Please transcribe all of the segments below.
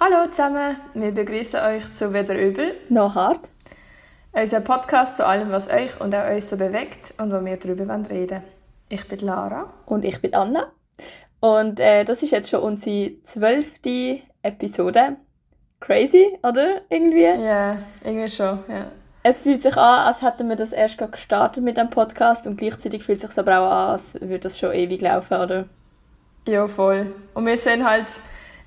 Hallo zusammen, wir begrüßen euch zu Weder Übel. Noch hart. Unser Podcast zu allem, was euch und auch uns so bewegt und wo wir darüber reden wollen. Ich bin Lara. Und ich bin Anna. Und äh, das ist jetzt schon unsere zwölfte Episode. Crazy, oder? Irgendwie? Ja, irgendwie schon, ja. Es fühlt sich an, als hätten wir das erst gerade gestartet mit dem Podcast und gleichzeitig fühlt es sich aber auch an, als würde das schon ewig laufen, oder? Ja, voll. Und wir sind halt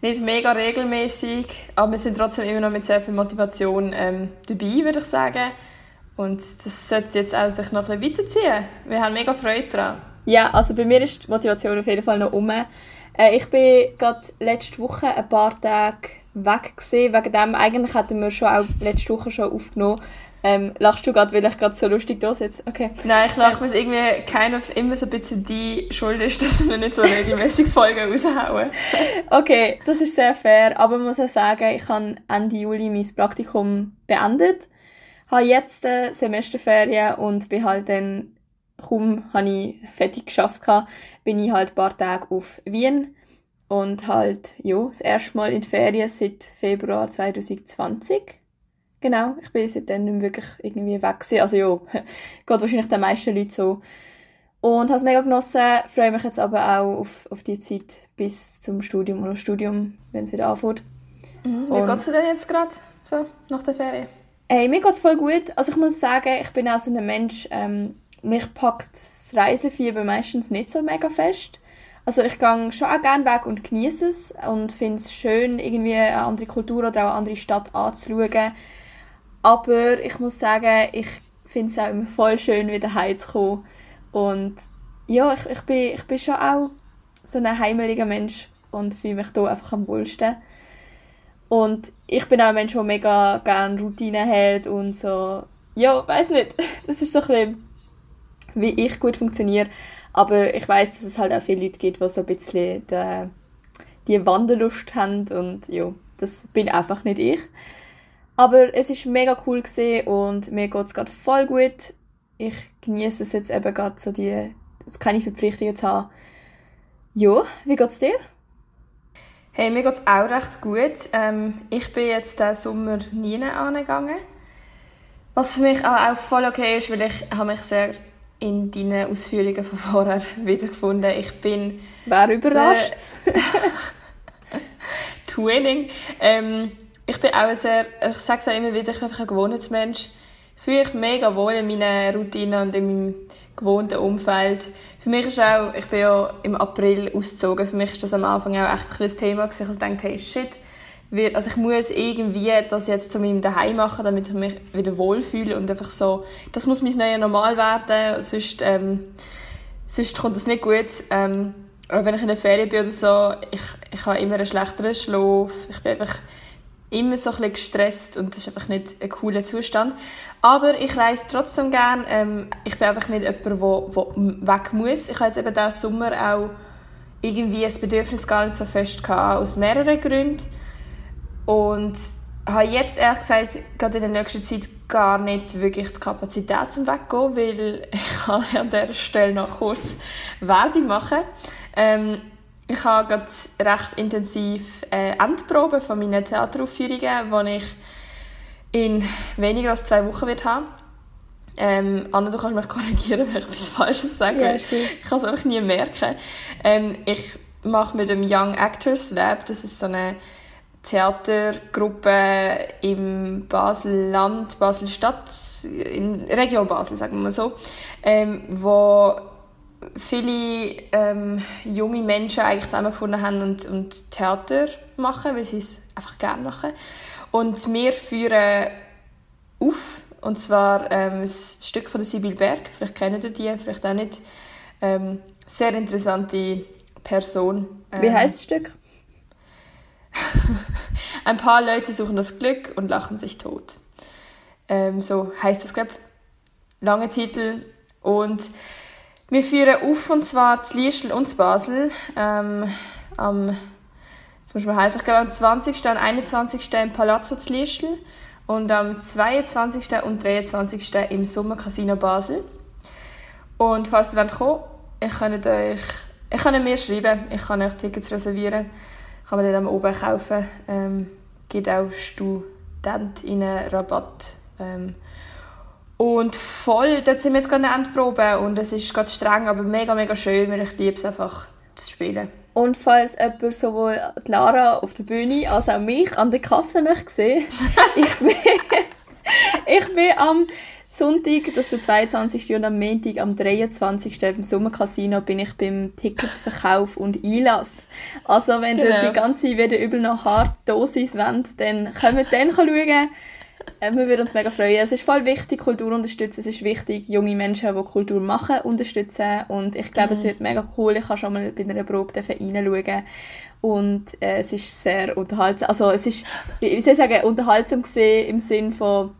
nicht mega regelmäßig, aber wir sind trotzdem immer noch mit sehr viel Motivation ähm, dabei, würde ich sagen. Und das sollte jetzt auch sich noch ein bisschen weiterziehen. Wir haben mega Freude daran. Ja, also bei mir ist die Motivation auf jeden Fall noch um. Äh, ich bin gerade letzte Woche ein paar Tage weg gewesen. Wegen dem, eigentlich hatten wir schon auch letzte Woche schon aufgenommen. Ähm, lachst du gerade, weil ich gerade so lustig da sitze? Okay. Nein, ich lache, weil es irgendwie keiner immer so ein bisschen die Schuld ist, dass wir nicht so regelmäßig Folgen raushauen. okay, das ist sehr fair. Aber man muss auch sagen, ich habe Ende Juli mein Praktikum beendet. Habe jetzt äh, Semesterferien und bin halt dann, kaum habe ich fertig geschafft, bin ich halt ein paar Tage auf Wien und halt, ja, das erste Mal in die Ferien seit Februar 2020 Genau, ich bin seitdem nicht mehr wirklich irgendwie weg gewesen. Also ja, geht wahrscheinlich den meisten Leuten so. Und habe es mega genossen, freue mich jetzt aber auch auf, auf die Zeit bis zum Studium oder Studium, wenn es wieder anfängt. Mhm. Wie geht es dir denn jetzt gerade, so, nach der Ferien? Hey, mir geht es voll gut. Also ich muss sagen, ich bin auch so ein Mensch, ähm, mich packt das Reisefieber meistens nicht so mega fest. Also ich gehe schon auch gerne weg und genieße es und finde es schön, irgendwie eine andere Kultur oder auch eine andere Stadt anzuschauen aber ich muss sagen, ich finde es auch immer voll schön, wieder heimzukommen. Und ja, ich, ich, bin, ich bin schon auch so ein heimeliger Mensch und fühle mich hier einfach am wohlsten. Und ich bin auch ein Mensch, der mega gerne Routine hat und so. Ja, weiß nicht. Das ist so ein bisschen, wie ich gut funktioniere. Aber ich weiß, dass es halt auch viele Leute gibt, die so ein bisschen die, die Wanderlust haben. Und ja, das bin einfach nicht ich. Aber es ist mega cool gesehen und mir geht es gerade voll gut. Ich genieße es jetzt eben gerade so die, keine Verpflichtungen zu haben. Ja, wie geht's dir? Hey, mir geht's auch recht gut. Ähm, ich bin jetzt diesen Sommer nie angegangen. Was für mich auch voll okay ist, weil ich habe mich sehr in deinen Ausführungen von vorher wiedergefunden. Ich bin... Wer überrascht? Twinning. Ähm, ich bin auch sehr, ich sage es auch immer wieder, ich bin einfach ein Gewohnheitsmensch. Ich fühle mich mega wohl in meiner Routine und in meinem gewohnten Umfeld. Für mich ist auch, ich bin ja im April ausgezogen, für mich ist das am Anfang auch echt ein Thema gewesen. Ich dachte, hey, shit, also ich muss irgendwie das jetzt zu meinem Daheim machen, damit ich mich wieder wohlfühle und einfach so, das muss mein neues Normal werden, sonst, ähm, sonst kommt das nicht gut. Ähm, aber wenn ich in der Ferien bin oder so, ich, ich habe immer einen schlechteren Schlaf, ich bin einfach immer so ein bisschen gestresst und das ist einfach nicht ein cooler Zustand. Aber ich reise trotzdem gern. Ähm, ich bin einfach nicht jemand, der, weg muss. Ich habe jetzt eben diesen Sommer auch irgendwie das Bedürfnis gar nicht so fest gehabt, aus mehreren Gründen. Und habe jetzt ehrlich gesagt gerade in der nächsten Zeit gar nicht wirklich die Kapazität zum Weggehen, weil ich kann an dieser Stelle noch kurz Werbung machen. Ähm, ich habe gerade recht intensiv äh, Endproben von meinen Theateraufführungen, die ich in weniger als zwei Wochen wird haben. Ähm, Anna, du kannst mich korrigieren, wenn ich etwas Falsches sage. Ja, ich kann es einfach nie merken. Ähm, ich mache mit dem Young Actors Lab, das ist so eine Theatergruppe im Basel-Land, Basel-Stadt, in Region Basel, sagen wir mal so, ähm, wo viele ähm, junge Menschen eigentlich zusammengefunden haben und, und Theater machen, weil sie es einfach gerne machen. Und wir führen auf, und zwar ähm, ein Stück von der Sibyl Berg, vielleicht kennt ihr die, vielleicht auch nicht. Ähm, sehr interessante Person. Ähm, Wie heißt das Stück? Ein paar Leute suchen das Glück und lachen sich tot. Ähm, so heißt es, glaube ich. Lange Titel. Und wir führen auf, und zwar zu Liestl und zu Basel. Ähm, am, jetzt muss man helfen, ich glaube am 20. und 21. im Palazzo zu Liestl und am 22. und 23. im Sommercasino Basel. Und falls ihr wollt kommen ich könnt euch, ich kann mir schreiben, ich kann euch Tickets reservieren, kann man dann oben kaufen. Ähm, gibt auch Studentinnen Rabatt. Ähm, und voll, dort sind wir jetzt gerade in der Endprobe und es ist gerade streng, aber mega, mega schön, weil ich liebe es einfach zu spielen. Und falls jemand sowohl Lara auf der Bühne als auch mich an der Kasse möchte sehen, ich bin, ich bin am Sonntag, das ist der 22. und am Montag, am 23. im Sommercasino bin ich beim Ticketverkauf und Einlass. Also wenn genau. ihr die ganze wieder übel noch hart Dosis wollt, dann ihr dann schauen. Äh, wir würden uns mega freuen. Es ist voll wichtig, Kultur unterstützen. Es ist wichtig, junge Menschen, die Kultur machen, unterstützen. Und ich glaube, mhm. es wird mega cool. Ich habe schon mal bei einer Probe reinschauen. Und äh, es ist sehr unterhaltsam. Also es ist, wie soll ich sagen, unterhaltsam gesehen im Sinn von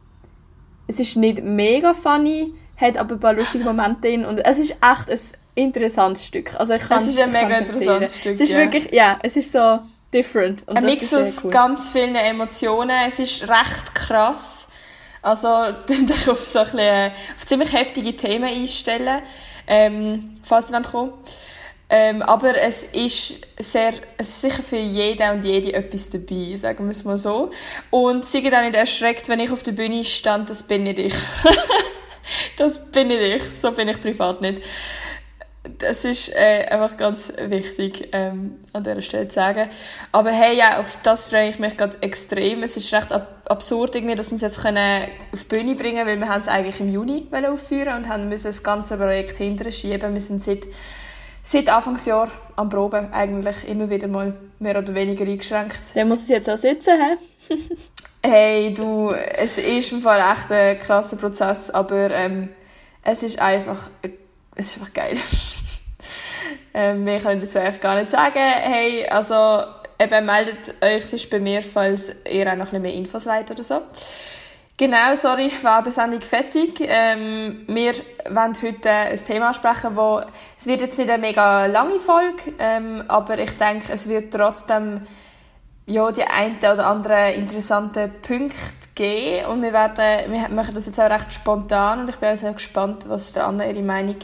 es ist nicht mega funny, hat aber ein paar lustige Momente drin und es ist echt ein interessantes Stück. Also ich es ist ein mega interessantes Stück, Es ist ja. wirklich, ja, es ist so different. Und ein Mix aus cool. ganz vielen Emotionen. Es ist recht krass. Also, euch auf so ein bisschen, auf ziemlich heftige Themen einstellen, ähm, falls sie kommen ähm, aber es ist sehr, es ist sicher für jeden und jede etwas dabei, sagen wir es mal so. Und sie auch nicht erschreckt, wenn ich auf der Bühne stand, das bin nicht ich. das bin nicht ich, so bin ich privat nicht. Das ist äh, einfach ganz wichtig ähm, an dieser Stelle zu sagen. Aber hey, ja, auf das freue ich mich gerade extrem. Es ist recht ab absurd, irgendwie, dass wir es jetzt können auf die Bühne bringen können, weil wir haben es eigentlich im Juni aufführen und haben müssen das ganze Projekt hinterher schieben. Wir sind seit seit Anfangsjahr am Proben eigentlich immer wieder mal mehr oder weniger eingeschränkt. Dann muss es jetzt auch sitzen, hä? hey, du, es ist im Fall echt ein krasser Prozess, aber ähm, es ist einfach, es ist einfach geil. ähm, kann ich dazu eigentlich gar nicht sagen. Hey, also eben meldet euch sonst bei mir, falls ihr auch noch ein bisschen mehr Infos wollt oder so. Genau, sorry, Werbesendung fertig. Ähm, wir wollen heute ein Thema ansprechen, wo es wird jetzt nicht eine mega lange Folge, ähm, aber ich denke, es wird trotzdem ja, die einen oder anderen interessanten Punkte geben und wir werden, wir machen das jetzt auch recht spontan und ich bin sehr gespannt, was der Anna ihre Meinung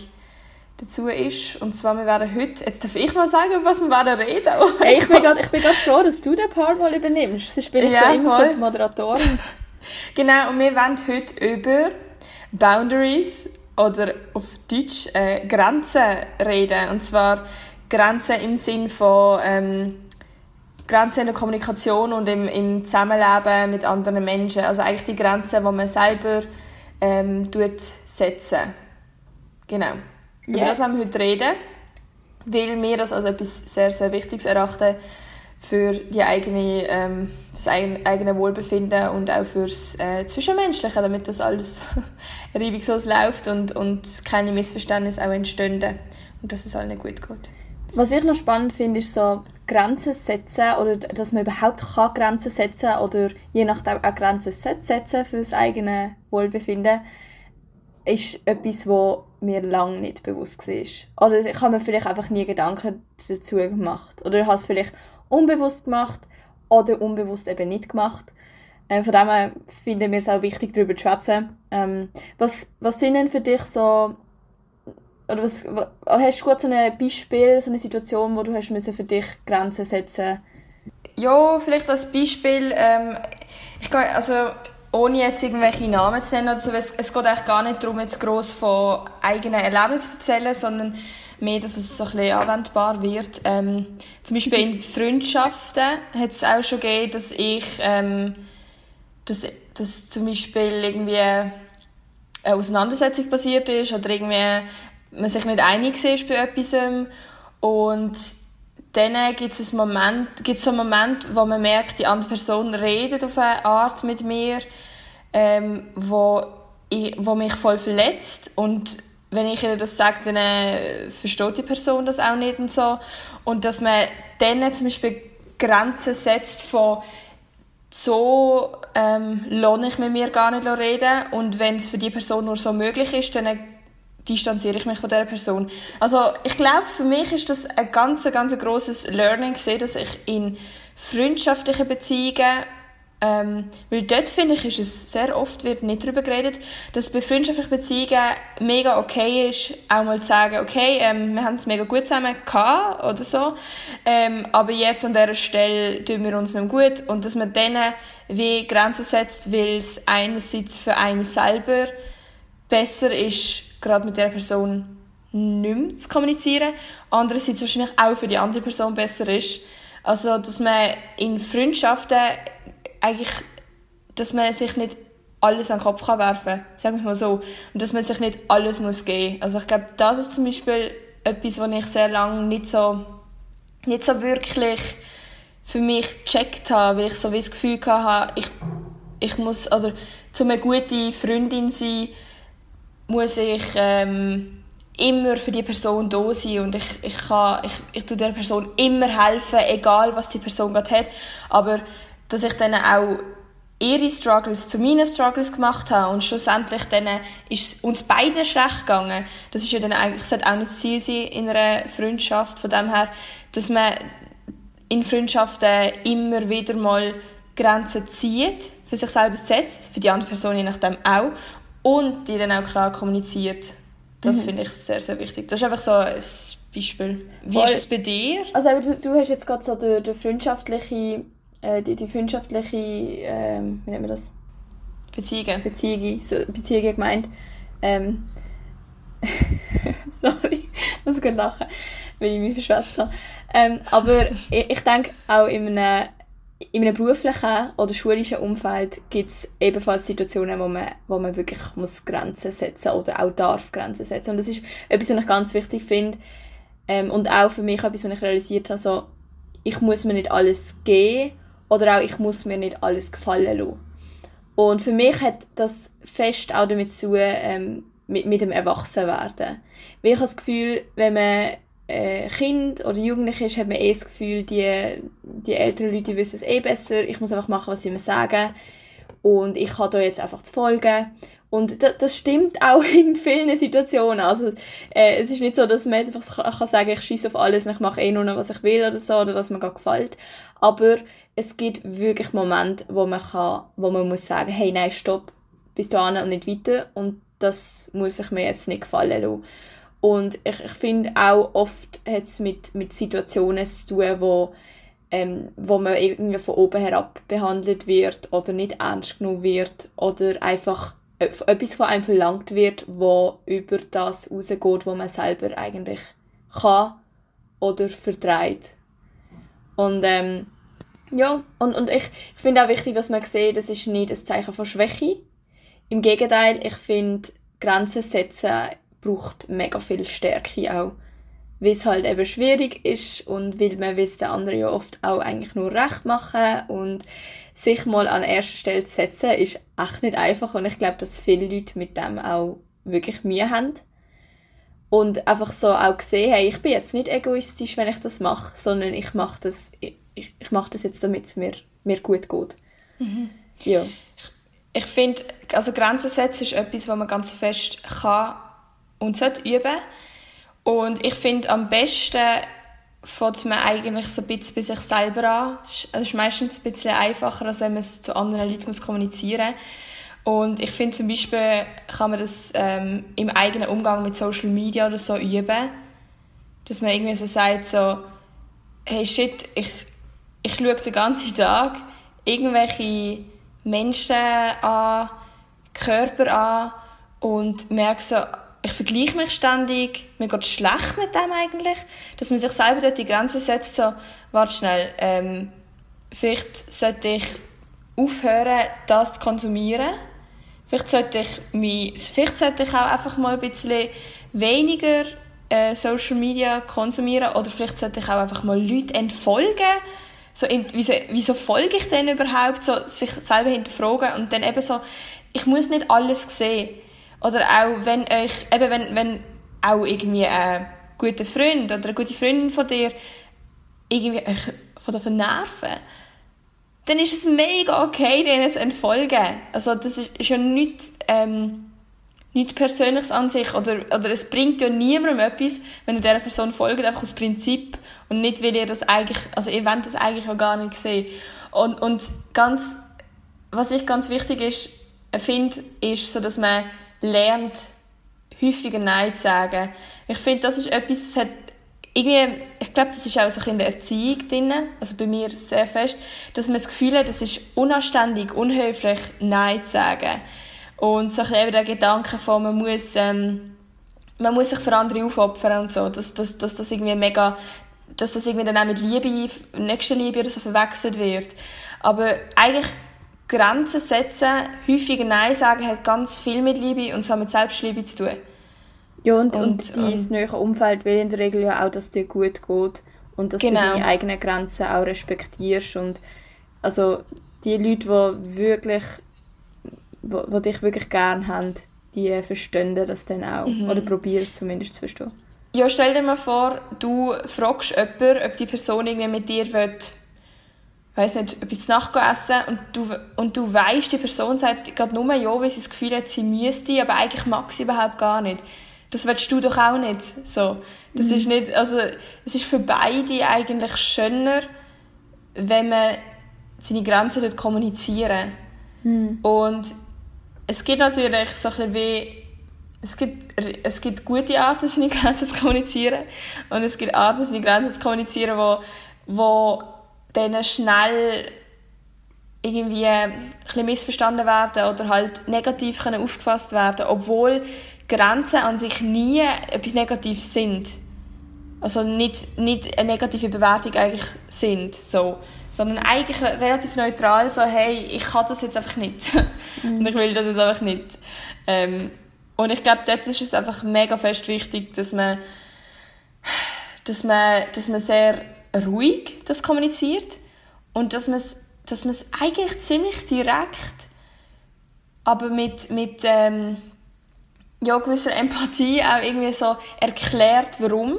dazu ist. Und zwar, wir werden heute, jetzt darf ich mal sagen, was wir werden reden. hey, ich bin gerade froh, dass du den Part mal übernimmst, sonst bin ich ja, da immer voll. so die Moderatorin. Genau, und wir wollen heute über Boundaries oder auf Deutsch äh, Grenzen reden. Und zwar Grenzen im Sinn von ähm, Grenzen in der Kommunikation und im, im Zusammenleben mit anderen Menschen. Also eigentlich die Grenzen, die man selber ähm, setzen. Genau. Yes. Über das haben wir heute reden, weil wir das als etwas sehr, sehr Wichtiges erachten, für die eigene, ähm, das eigene Wohlbefinden und auch fürs äh, Zwischenmenschliche, damit das alles reibungslos läuft und, und keine Missverständnisse auch entstehen und dass es allen gut geht. Was ich noch spannend finde, ist so Grenzen setzen oder dass man überhaupt kann Grenzen setzen oder je nachdem auch Grenzen setzen für das eigene Wohlbefinden ist etwas, wo mir lange nicht bewusst war. Oder ich habe mir vielleicht einfach nie Gedanken dazu gemacht. Oder ich habe es vielleicht unbewusst gemacht oder unbewusst eben nicht gemacht. Ähm, von dem her finden wir es auch wichtig, darüber zu schwätzen. Ähm, was, was sind denn für dich so, oder was, was, hast du kurz ein Beispiel, so eine Situation, wo du hast müssen für dich Grenzen setzen Ja, vielleicht als Beispiel, ähm, ich gehe, also ohne jetzt irgendwelche Namen zu nennen oder so, es, es geht gar nicht darum, jetzt gross von eigenen Erlebnissen zu erzählen, sondern mehr, dass es so ein bisschen anwendbar wird. Ähm, zum Beispiel in Freundschaften hat es auch schon gegeben, dass ich, ähm, dass, dass zum Beispiel irgendwie eine Auseinandersetzung passiert ist oder irgendwie man sich nicht einig ist bei etwas und dann gibt es einen Moment, gibt's einen Moment, wo man merkt, die andere Person redet auf eine Art mit mir, ähm, wo, ich, wo mich voll verletzt und wenn ich ihr das sage, dann äh, versteht die Person das auch nicht und so. Und dass man dann zum Beispiel Grenzen setzt von so ähm, lohne ich mit mir gar nicht reden und wenn es für die Person nur so möglich ist, dann distanziere ich mich von dieser Person. Also ich glaube, für mich ist das ein ganz, ganz großes Learning dass ich in freundschaftlichen Beziehungen Ähm, weil dort finde ich, ist es sehr oft wird nicht darüber geredet, dass bei freundschaftlichen Beziehungen mega okay ist, auch mal zu sagen, okay, ähm, wir haben es mega gut zusammen gehabt oder so, ähm, aber jetzt an dieser Stelle tun wir uns nicht gut und dass man denen wie Grenzen setzt, weil es einerseits für einen selber besser ist, gerade mit der Person nicht mehr zu kommunizieren, andererseits wahrscheinlich auch für die andere Person besser ist. Also, dass man in Freundschaften eigentlich, dass man sich nicht alles an den Kopf kann werfen kann, sagen wir es mal so. Und dass man sich nicht alles muss geben muss. Also ich glaube, das ist zum Beispiel etwas, was ich sehr lange nicht so, nicht so wirklich für mich gecheckt habe, weil ich so wie das Gefühl hatte, ich, ich muss, oder zu eine gute Freundin sein, muss ich ähm, immer für die Person da sein und ich, ich, kann, ich, ich tue der Person immer helfen, egal was die Person gerade hat. Aber dass ich dann auch ihre Struggles zu meinen Struggles gemacht habe und schlussendlich dann ist uns beiden schlecht gegangen. Das ist ja dann eigentlich, sollte auch nicht Ziel sein in einer Freundschaft, von dem her, dass man in Freundschaften immer wieder mal Grenzen zieht, für sich selber setzt, für die andere Person je nachdem auch und die dann auch klar kommuniziert. Das mhm. finde ich sehr, sehr wichtig. Das ist einfach so ein Beispiel. Wie Voll. ist es bei dir? Also du, du hast jetzt gerade so den, den freundschaftliche äh, die, die freundschaftliche, äh, wie nennt man das? Beziehungen. Beziehungen, so, Beziehungen gemeint. Ähm, sorry, ich muss gerade lachen, weil ich mich verschwätzt habe. Ähm, aber ich, ich denke, auch in einem, in einem beruflichen oder schulischen Umfeld gibt es ebenfalls Situationen, wo man, wo man wirklich muss Grenzen setzen oder auch darf Grenzen setzen. Und das ist etwas, was ich ganz wichtig finde. Ähm, und auch für mich etwas, was ich realisiert habe, so, ich muss mir nicht alles geben oder auch, ich muss mir nicht alles gefallen lassen. Und für mich hat das fest auch damit zu tun, ähm, mit, mit dem Erwachsenwerden. Weil ich habe das Gefühl, wenn man äh, Kind oder Jugendlich ist, hat man eh das Gefühl, die, die älteren Leute wissen es eh besser, ich muss einfach machen, was sie mir sagen und ich habe da jetzt einfach zu folgen. Und das, das stimmt auch in vielen Situationen. Also, äh, es ist nicht so, dass man jetzt einfach kann sagen, ich schieße auf alles und ich mache eh nur noch, was ich will oder so, oder was mir gerade gefällt. Aber es gibt wirklich Momente, wo man kann, wo man muss sagen, hey, nein, stopp, bis dahin und nicht weiter. Und das muss ich mir jetzt nicht gefallen lassen. Und ich, ich finde auch oft hat es mit, mit Situationen zu tun, wo, ähm, wo man irgendwie von oben herab behandelt wird oder nicht ernst genommen wird oder einfach etwas von einem verlangt wird, wo über das rausgeht, wo man selber eigentlich kann oder vertreibt. Und ähm, ja, und, und ich, ich finde auch wichtig, dass man sieht, das ist nicht ein Zeichen von Schwäche. Im Gegenteil, ich finde, Grenzen setzen braucht mega viel Stärke auch. Weil es halt eben schwierig ist und weil man will den anderen ja oft auch eigentlich nur recht machen und sich mal an erster Stelle zu setzen, ist echt nicht einfach und ich glaube, dass viele Leute mit dem auch wirklich Mühe haben und einfach so auch gesehen, hey, ich bin jetzt nicht egoistisch, wenn ich das mache, sondern ich mache das, ich, ich mache das jetzt, damit es mir, mir gut geht. Mhm. Ja. Ich, ich finde, also Grenzen setzen ist etwas, was man ganz fest kann und sollte üben. Und ich finde, am besten fängt man eigentlich so ein bisschen bei sich selber an. Es ist, ist meistens ein bisschen einfacher, als wenn man es zu anderen Leuten muss kommunizieren muss. Und ich finde zum Beispiel, kann man das ähm, im eigenen Umgang mit Social Media oder so üben. Dass man irgendwie so sagt, so, hey shit, ich, ich schaue den ganzen Tag irgendwelche Menschen an, Körper an und merke so, ich vergleiche mich ständig, mir geht schlecht mit dem eigentlich, dass man sich selber dort die Grenze setzt, so, warte schnell, ähm, vielleicht sollte ich aufhören, das zu konsumieren Vielleicht sollte ich, mich, vielleicht sollte ich auch einfach mal ein bisschen weniger äh, Social Media konsumieren oder vielleicht sollte ich auch einfach mal Leute entfolgen. So, in, wieso, wieso folge ich denn überhaupt? So, sich selber hinterfragen und dann eben so, ich muss nicht alles sehen. Oder auch, wenn euch, eben wenn, wenn auch irgendwie ein guter Freund oder eine gute Freundin von dir irgendwie euch von der nerven dann ist es mega okay, denen zu entfolgen. Also das ist, ist ja nichts, ähm, nichts Persönliches an sich. Oder, oder es bringt ja niemandem etwas, wenn ihr dieser Person folgt, einfach aus Prinzip. Und nicht, weil ihr das eigentlich, also ihr wollt das eigentlich auch gar nicht sehen. Und, und ganz was ich ganz wichtig ist, finde, ist so, dass man lernt, häufiger Nein zu sagen. Ich finde, das ist etwas, das hat irgendwie, ich glaube, das ist auch so in der Erziehung drin, also bei mir sehr fest, dass man das Gefühl hat, es ist unanständig, unhöflich, Nein zu sagen. Und so ein bisschen der Gedanke von, man muss, ähm, man muss sich für andere aufopfern und so, dass, dass, dass das irgendwie mega, dass das irgendwie dann auch mit Liebe, Nächstenliebe oder so verwechselt wird. Aber eigentlich Grenzen setzen, häufiger Nein sagen, hat ganz viel mit Liebe und so mit Selbstliebe zu tun. Ja, und, und, und dein ähm, nähere Umfeld will in der Regel ja auch, dass es dir gut geht und dass genau. du deine eigenen Grenzen auch respektierst und also die Leute, die wirklich, die dich wirklich gern haben, die verstehen das dann auch mhm. oder probieren es zumindest zu verstehen. Ja, stell dir mal vor, du fragst jemanden, ob die Person irgendwie mit dir will, weiß nicht, etwas essen und du, und du weißt, die Person sagt gerade nur ja, weil sie das Gefühl hat, sie müsste, aber eigentlich mag sie überhaupt gar nicht das willst du doch auch nicht. So. Das mhm. ist nicht, also, es ist für beide eigentlich schöner, wenn man seine Grenzen dort kommunizieren. Mhm. Und es gibt natürlich so ein bisschen wie, es gibt, es gibt gute Arten, seine Grenzen zu kommunizieren. Und es gibt Arten, seine Grenzen zu kommunizieren, wo, wo dann schnell irgendwie ein bisschen missverstanden werden oder halt negativ können aufgefasst werden, obwohl Grenzen an sich nie etwas Negatives sind. Also nicht, nicht eine negative Bewertung eigentlich sind, so. Sondern eigentlich relativ neutral, so, hey, ich kann das jetzt einfach nicht. Mhm. Und ich will das jetzt einfach nicht. Ähm, und ich glaube, dort ist es einfach mega fest wichtig, dass man, dass man, dass man sehr ruhig das kommuniziert und dass man es, dass man es eigentlich ziemlich direkt, aber mit, mit, ähm, ja, gewisser Empathie auch irgendwie so erklärt, warum.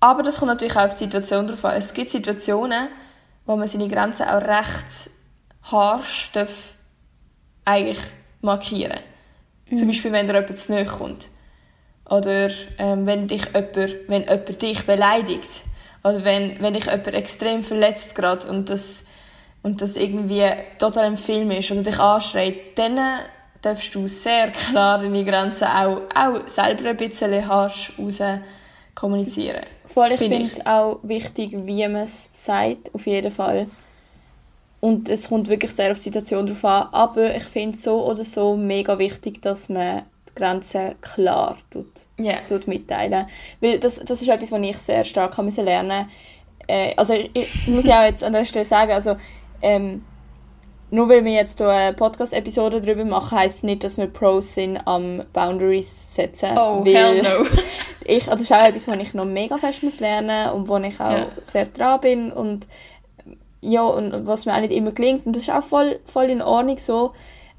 Aber das kommt natürlich auch auf die Situation drauf an. Es gibt Situationen, wo man seine Grenzen auch recht harsch darf eigentlich markieren mhm. Zum Beispiel, wenn dir jemand zu nahe kommt. Oder ähm, wenn, dich jemand, wenn jemand dich beleidigt. Oder wenn, wenn dich jemand extrem verletzt gerade und das, und das irgendwie total im Film ist oder dich anschreit, dann darfst du sehr klar deine Grenzen auch, auch selber ein bisschen harsch raus kommunizieren. Vor allem, ich finde es auch wichtig, wie man es sagt, auf jeden Fall. Und es kommt wirklich sehr auf die Situation drauf an. Aber ich finde es so oder so mega wichtig, dass man Grenzen klar tut, yeah. tut mitteilen. Weil das, das ist etwas, was ich sehr stark lernen musste. Äh, also ich, das muss ich auch jetzt an der Stelle sagen. Also, ähm, nur weil wir jetzt hier eine Podcast-Episode darüber machen, heisst nicht, dass wir Pros sind am Boundaries setzen. Oh, hell no. ich, also das ist auch etwas, was ich noch mega fest muss lernen und wo ich auch yeah. sehr dran bin und ja, und was mir auch nicht immer gelingt. Und das ist auch voll, voll in Ordnung so.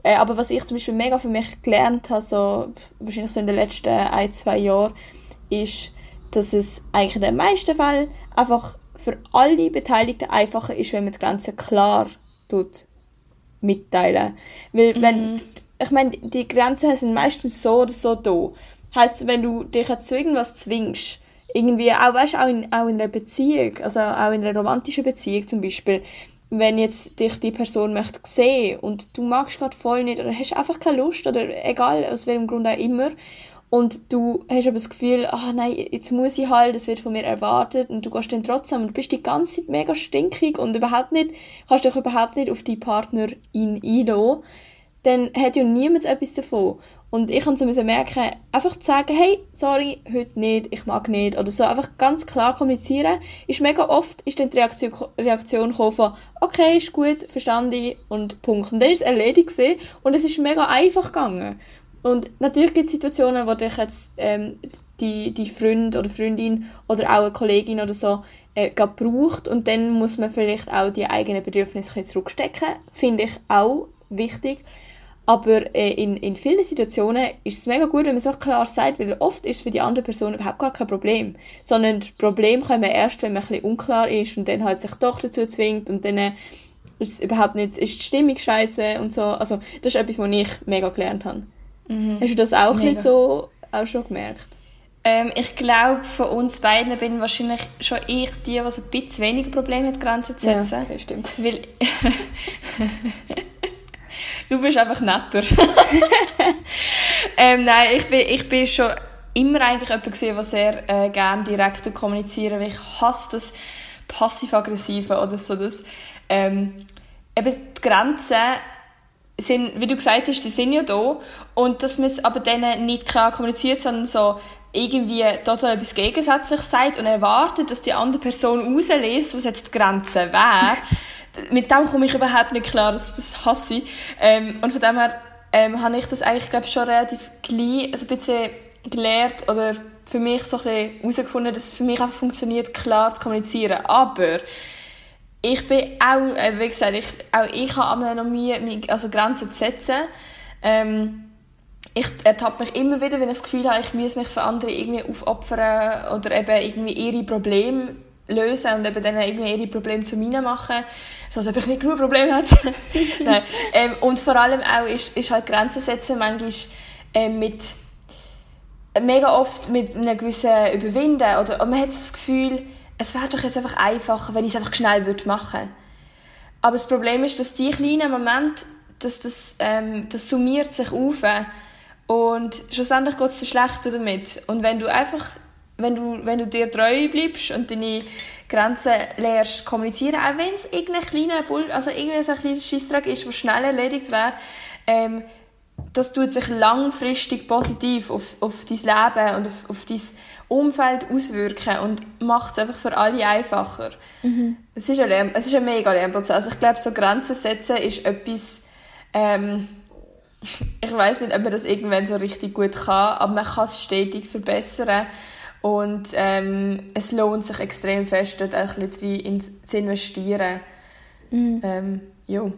Äh, aber was ich zum Beispiel mega für mich gelernt habe, so, wahrscheinlich so in den letzten ein, zwei Jahren, ist, dass es eigentlich in den meisten Fällen einfach für alle Beteiligten einfacher ist, wenn man die Grenzen klar tut mitteilen. Weil, mhm. wenn, ich meine, die Grenzen sind meistens so oder so da. Heißt, wenn du dich jetzt zu irgendwas zwingst, irgendwie, auch, weißt, auch in, auch in einer Beziehung, also auch in einer romantischen Beziehung zum Beispiel, wenn jetzt dich die Person möchte sehen und du magst gerade voll nicht oder hast einfach keine Lust oder egal aus welchem Grund auch immer und du hast aber das Gefühl, ah nein, jetzt muss ich halt, das wird von mir erwartet und du gehst dann trotzdem und bist die ganze Zeit mega stinkig und überhaupt nicht, kannst dich überhaupt nicht auf die Partnerin einlassen, dann hat ja niemand etwas davon. Und ich musste so merken, einfach zu sagen, hey, sorry, heute nicht, ich mag nicht, oder so, einfach ganz klar kommunizieren, ist mega oft, ist dann die Reaktion, Reaktion von, okay, ist gut, verstanden und Punkt. Und dann ist es erledigt und es ist mega einfach gegangen. Und natürlich gibt es Situationen, wo dich jetzt ähm, die, die Freund oder Freundin oder auch eine Kollegin oder so äh, braucht und dann muss man vielleicht auch die eigenen Bedürfnisse zurückstecken. Finde ich auch wichtig. Aber äh, in, in vielen Situationen ist es mega gut, wenn man auch klar sagt, weil oft ist es für die andere Person überhaupt gar kein Problem. Sondern das Problem kommt erst, wenn man ein bisschen unklar ist und dann halt sich doch dazu zwingt und dann äh, ist es überhaupt nicht, ist die Stimmung scheiße und so. Also das ist etwas, was ich mega gelernt habe. Mhm. Hast du das auch so auch schon gemerkt? Ähm, ich glaube, von uns beiden bin wahrscheinlich schon ich die, die so ein bisschen weniger Probleme hat, Grenzen zu setzen. Ja, okay, stimmt. Weil du bist einfach netter. ähm, nein, ich bin, ich bin schon immer eigentlich jemand gesehen, der sehr äh, gerne direkt kommunizieren weil ich hasse das passiv-aggressive oder so. Das, ähm, eben die Grenzen sind, wie du gesagt hast, die sind ja da und dass man es aber denen nicht klar kommuniziert, sondern so irgendwie total etwas Gegensätzliches sagt und erwartet, dass die andere Person rauslässt, was jetzt die Grenze wäre. Mit dem komme ich überhaupt nicht klar, das, das hasse ich. Ähm, und von dem her ähm, habe ich das eigentlich, glaube ich, schon relativ klein, also ein bisschen gelernt oder für mich so herausgefunden, dass es für mich einfach funktioniert, klar zu kommunizieren. Aber ich bin auch, äh, wie gesagt, ich, auch ich habe noch Mühe, also Grenzen zu setzen. Ähm, ich ertappe mich immer wieder, wenn ich das Gefühl habe, ich muss mich für andere irgendwie aufopfern oder eben irgendwie ihre Probleme lösen und eben dann irgendwie ihre Probleme zu meinen machen, so als ob ich nicht genug Probleme hätte. Nein. Ähm, und vor allem auch ist, ist halt Grenzen setzen manchmal ähm, mit mega oft mit einem gewissen Überwinden oder man hat das Gefühl, es wäre doch jetzt einfach einfacher, wenn ich es einfach schnell würde machen. Aber das Problem ist, dass die kleinen Momente, dass das, ähm, das summiert sich auf und schlussendlich geht es dir schlechter damit. Und wenn du einfach, wenn du, wenn du dir treu bleibst und deine Grenzen lernst kommunizieren, auch wenn es irgendein kleiner Bull, also irgendwie so ein kleiner Scheissdreck ist, der schnell erledigt wäre, ähm, das tut sich langfristig positiv auf, auf dein Leben und auf, auf dein Umfeld auswirken und macht es einfach für alle einfacher. Mhm. Es, ist ein Lern es ist ein mega Lernprozess. Ich glaube, so Grenzen setzen ist etwas, ähm, ich weiß nicht, ob man das irgendwann so richtig gut kann, aber man kann es stetig verbessern und ähm, es lohnt sich extrem fest, dort ein bisschen zu investieren. Mhm. Ähm, jo.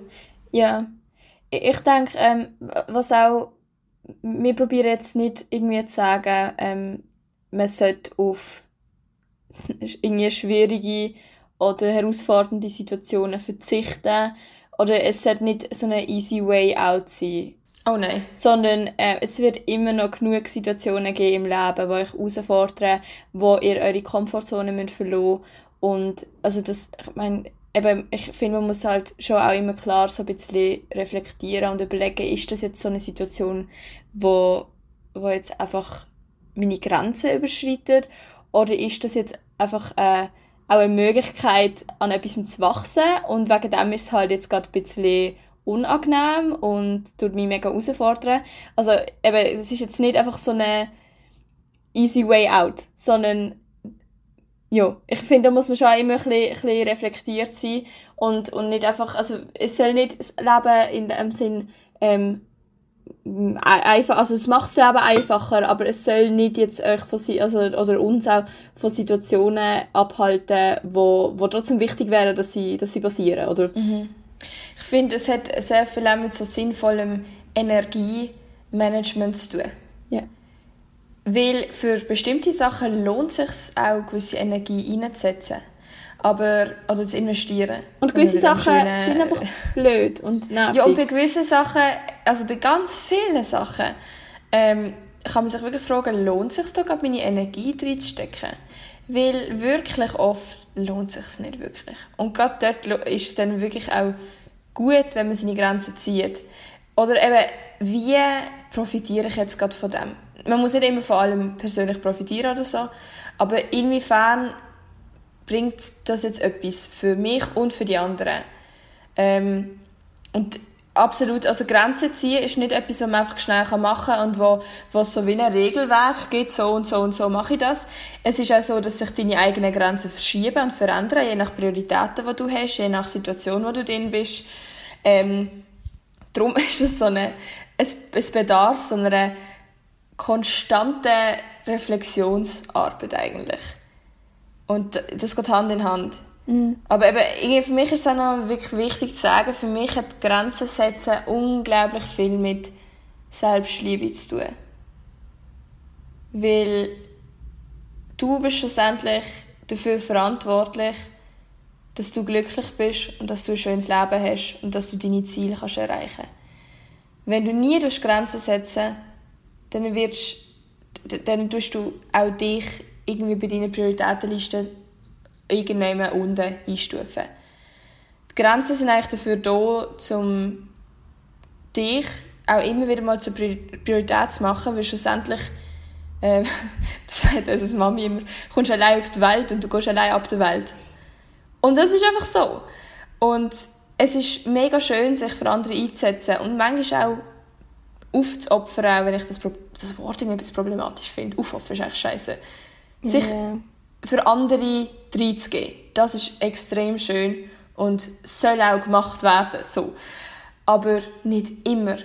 Ja, ich denke, ähm, was auch, wir probieren jetzt nicht irgendwie zu sagen, ähm, man sollte auf irgendwie schwierige oder herausfordernde Situationen verzichten oder es sollte nicht so eine easy way out sein. Oh nein. Sondern äh, es wird immer noch genug Situationen geben im Leben, wo euch herausfordern, wo ihr eure Komfortzone müsst und also das, ich meine, eben, ich finde, man muss halt schon auch immer klar so ein bisschen reflektieren und überlegen, ist das jetzt so eine Situation, wo, wo jetzt einfach meine Grenzen überschreitet? Oder ist das jetzt einfach äh, auch eine Möglichkeit, an etwas zu wachsen? Und wegen dem ist es halt jetzt gerade ein bisschen unangenehm und tut mich mega herausfordern. Also eben, es ist jetzt nicht einfach so eine easy way out, sondern ja, ich finde, da muss man schon immer ein bisschen, ein bisschen reflektiert sein und, und nicht einfach, also es soll nicht das Leben in dem Sinn ähm, einfach, also es macht das Leben einfacher, aber es soll nicht jetzt euch von, also, oder uns auch von Situationen abhalten, wo, wo trotzdem wichtig wäre, dass sie, dass sie passieren, oder? Mhm. Ich finde, es hat sehr viel auch mit so sinnvollem Energiemanagement zu tun. Ja. Weil für bestimmte Sachen lohnt es sich auch, gewisse Energie einzusetzen. Aber, oder zu investieren. Und gewisse Sachen schönen, sind einfach blöd und nervig. Ja, und bei gewissen Sachen, also bei ganz vielen Sachen, ähm, kann man sich wirklich fragen, lohnt es sich da gerade meine Energie reinzustecken? Weil wirklich oft lohnt sich nicht wirklich. Und gerade dort ist es dann wirklich auch gut, wenn man seine Grenzen zieht. Oder eben, wie profitiere ich jetzt gerade von dem? Man muss nicht immer von allem persönlich profitieren oder so, aber inwiefern bringt das jetzt etwas für mich und für die anderen? Ähm, und absolut, also Grenzen ziehen ist nicht etwas, was man einfach schnell machen kann und wo, wo es so wie ein Regelwerk gibt, so und so und so mache ich das. Es ist auch so, dass sich deine eigenen Grenzen verschieben und verändern, je nach Prioritäten, die du hast, je nach Situation, wo du drin bist. Ähm, darum ist das so eine, es, es bedarf so einer konstanten Reflexionsarbeit eigentlich. Und das geht Hand in Hand. Mhm. Aber eben, für mich ist es auch noch wirklich wichtig zu sagen, für mich hat Grenzen setzen unglaublich viel mit Selbstliebe zu tun. Weil du bist schlussendlich dafür verantwortlich, dass du glücklich bist und dass du ein schönes Leben hast und dass du deine Ziele kannst erreichen Wenn du nie durch Grenzen setzen dann wirst dann tust du auch dich irgendwie bei deiner Prioritätenliste irgendjemand unten einstufen. Die Grenzen sind eigentlich dafür da, um dich auch immer wieder mal zur Priorität zu machen, weil schlussendlich, äh, das sagt unsere Mami immer, kommst allein auf die Welt und du gehst allein ab der Welt. Und das ist einfach so. Und es ist mega schön, sich für andere einzusetzen und manchmal auch aufzuopfern, wenn ich das, das Wort irgendwie problematisch finde. Aufopfern ist eigentlich scheiße. Sich yeah. Für andere reinzugeben, das ist extrem schön und soll auch gemacht werden. So. Aber nicht immer.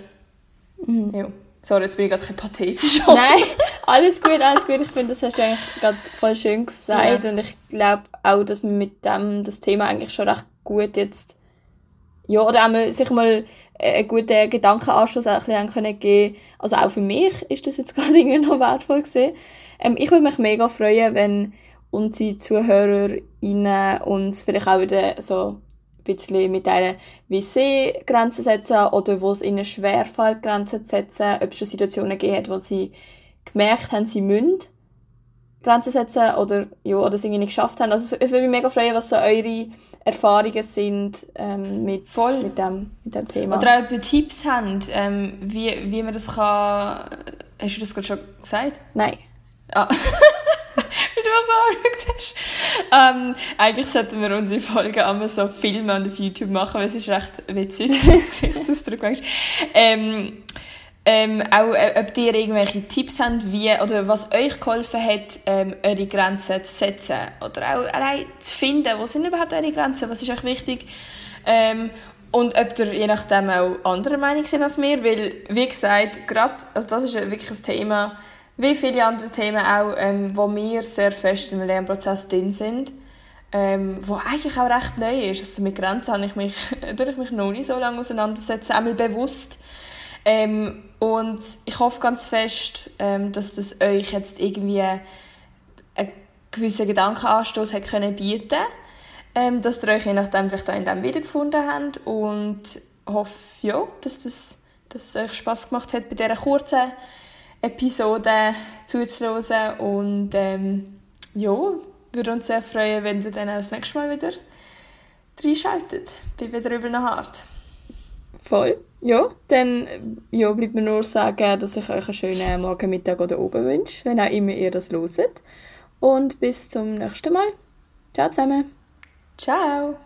Mhm. Ja. Sorry, jetzt bin ich gerade ein pathetisch. Nein, alles gut, alles gut. Ich finde, das hast du eigentlich gerade voll schön gesagt. Ja. Und ich glaube auch, dass wir mit dem das Thema eigentlich schon recht gut jetzt ja, oder auch mal, sich mal einen guten Gedankenanschluss ein bisschen können geben Also auch für mich ist das jetzt gerade irgendwie noch wertvoll gewesen. Ähm, ich würde mich mega freuen, wenn unsere ZuhörerInnen uns vielleicht auch wieder so ein bisschen mitteilen, wie sie Grenzen setzen oder wo es ihnen schwerfällt, Grenzen zu setzen, ob es schon Situationen gegeben hat, wo sie gemerkt haben, sie müssen Grenzen setzen oder, ja, oder es irgendwie nicht geschafft haben. Also es würde mich mega freuen, was so eure Erfahrungen sind ähm, mit, Voll. mit, dem, mit dem Thema. Oder auch ob ihr Tipps habt, ähm, wie, wie man das kann... Hast du das gerade schon gesagt? Nein. Ah. Was angeschaut hast. Ähm, eigentlich sollten wir unsere Folgen einmal so filmen und auf YouTube machen, weil es ist recht witzig, Gesichtsausdruck manchmal. Ähm, ähm, auch, äh, ob ihr irgendwelche Tipps habt, wie, oder was euch geholfen hat, ähm, eure Grenzen zu setzen. Oder auch allein zu finden, wo sind überhaupt eure Grenzen, was ist euch wichtig. Ähm, und ob ihr je nachdem auch anderer Meinung sind als mir, weil, wie gesagt, gerade, also das ist wirklich ein Thema, wie viele andere Themen auch, ähm, wo wir sehr fest im Lernprozess drin sind, ähm, wo eigentlich auch recht neu ist. Also mit Grenzen habe ich mich, ich mich noch nicht so lange auseinandersetzen, einmal bewusst. Ähm, und ich hoffe ganz fest, ähm, dass das euch jetzt irgendwie einen gewissen Gedankenanstoß hat können bieten ähm, dass ihr euch je nachdem vielleicht auch in dem wiedergefunden habt und hoffe, ja, dass, das, dass es euch Spass gemacht hat, bei dieser kurzen Episode zuzuhören und ähm, ja, würde uns sehr freuen, wenn ihr dann auch das nächste Mal wieder reinschaltet bei «Wieder über eine Hart». Voll. Ja, dann ja, bleibt mir nur sagen, dass ich euch einen schönen Morgen, Mittag oder oben wünsche, wenn auch immer ihr das loset. Und bis zum nächsten Mal. Ciao zusammen. Ciao.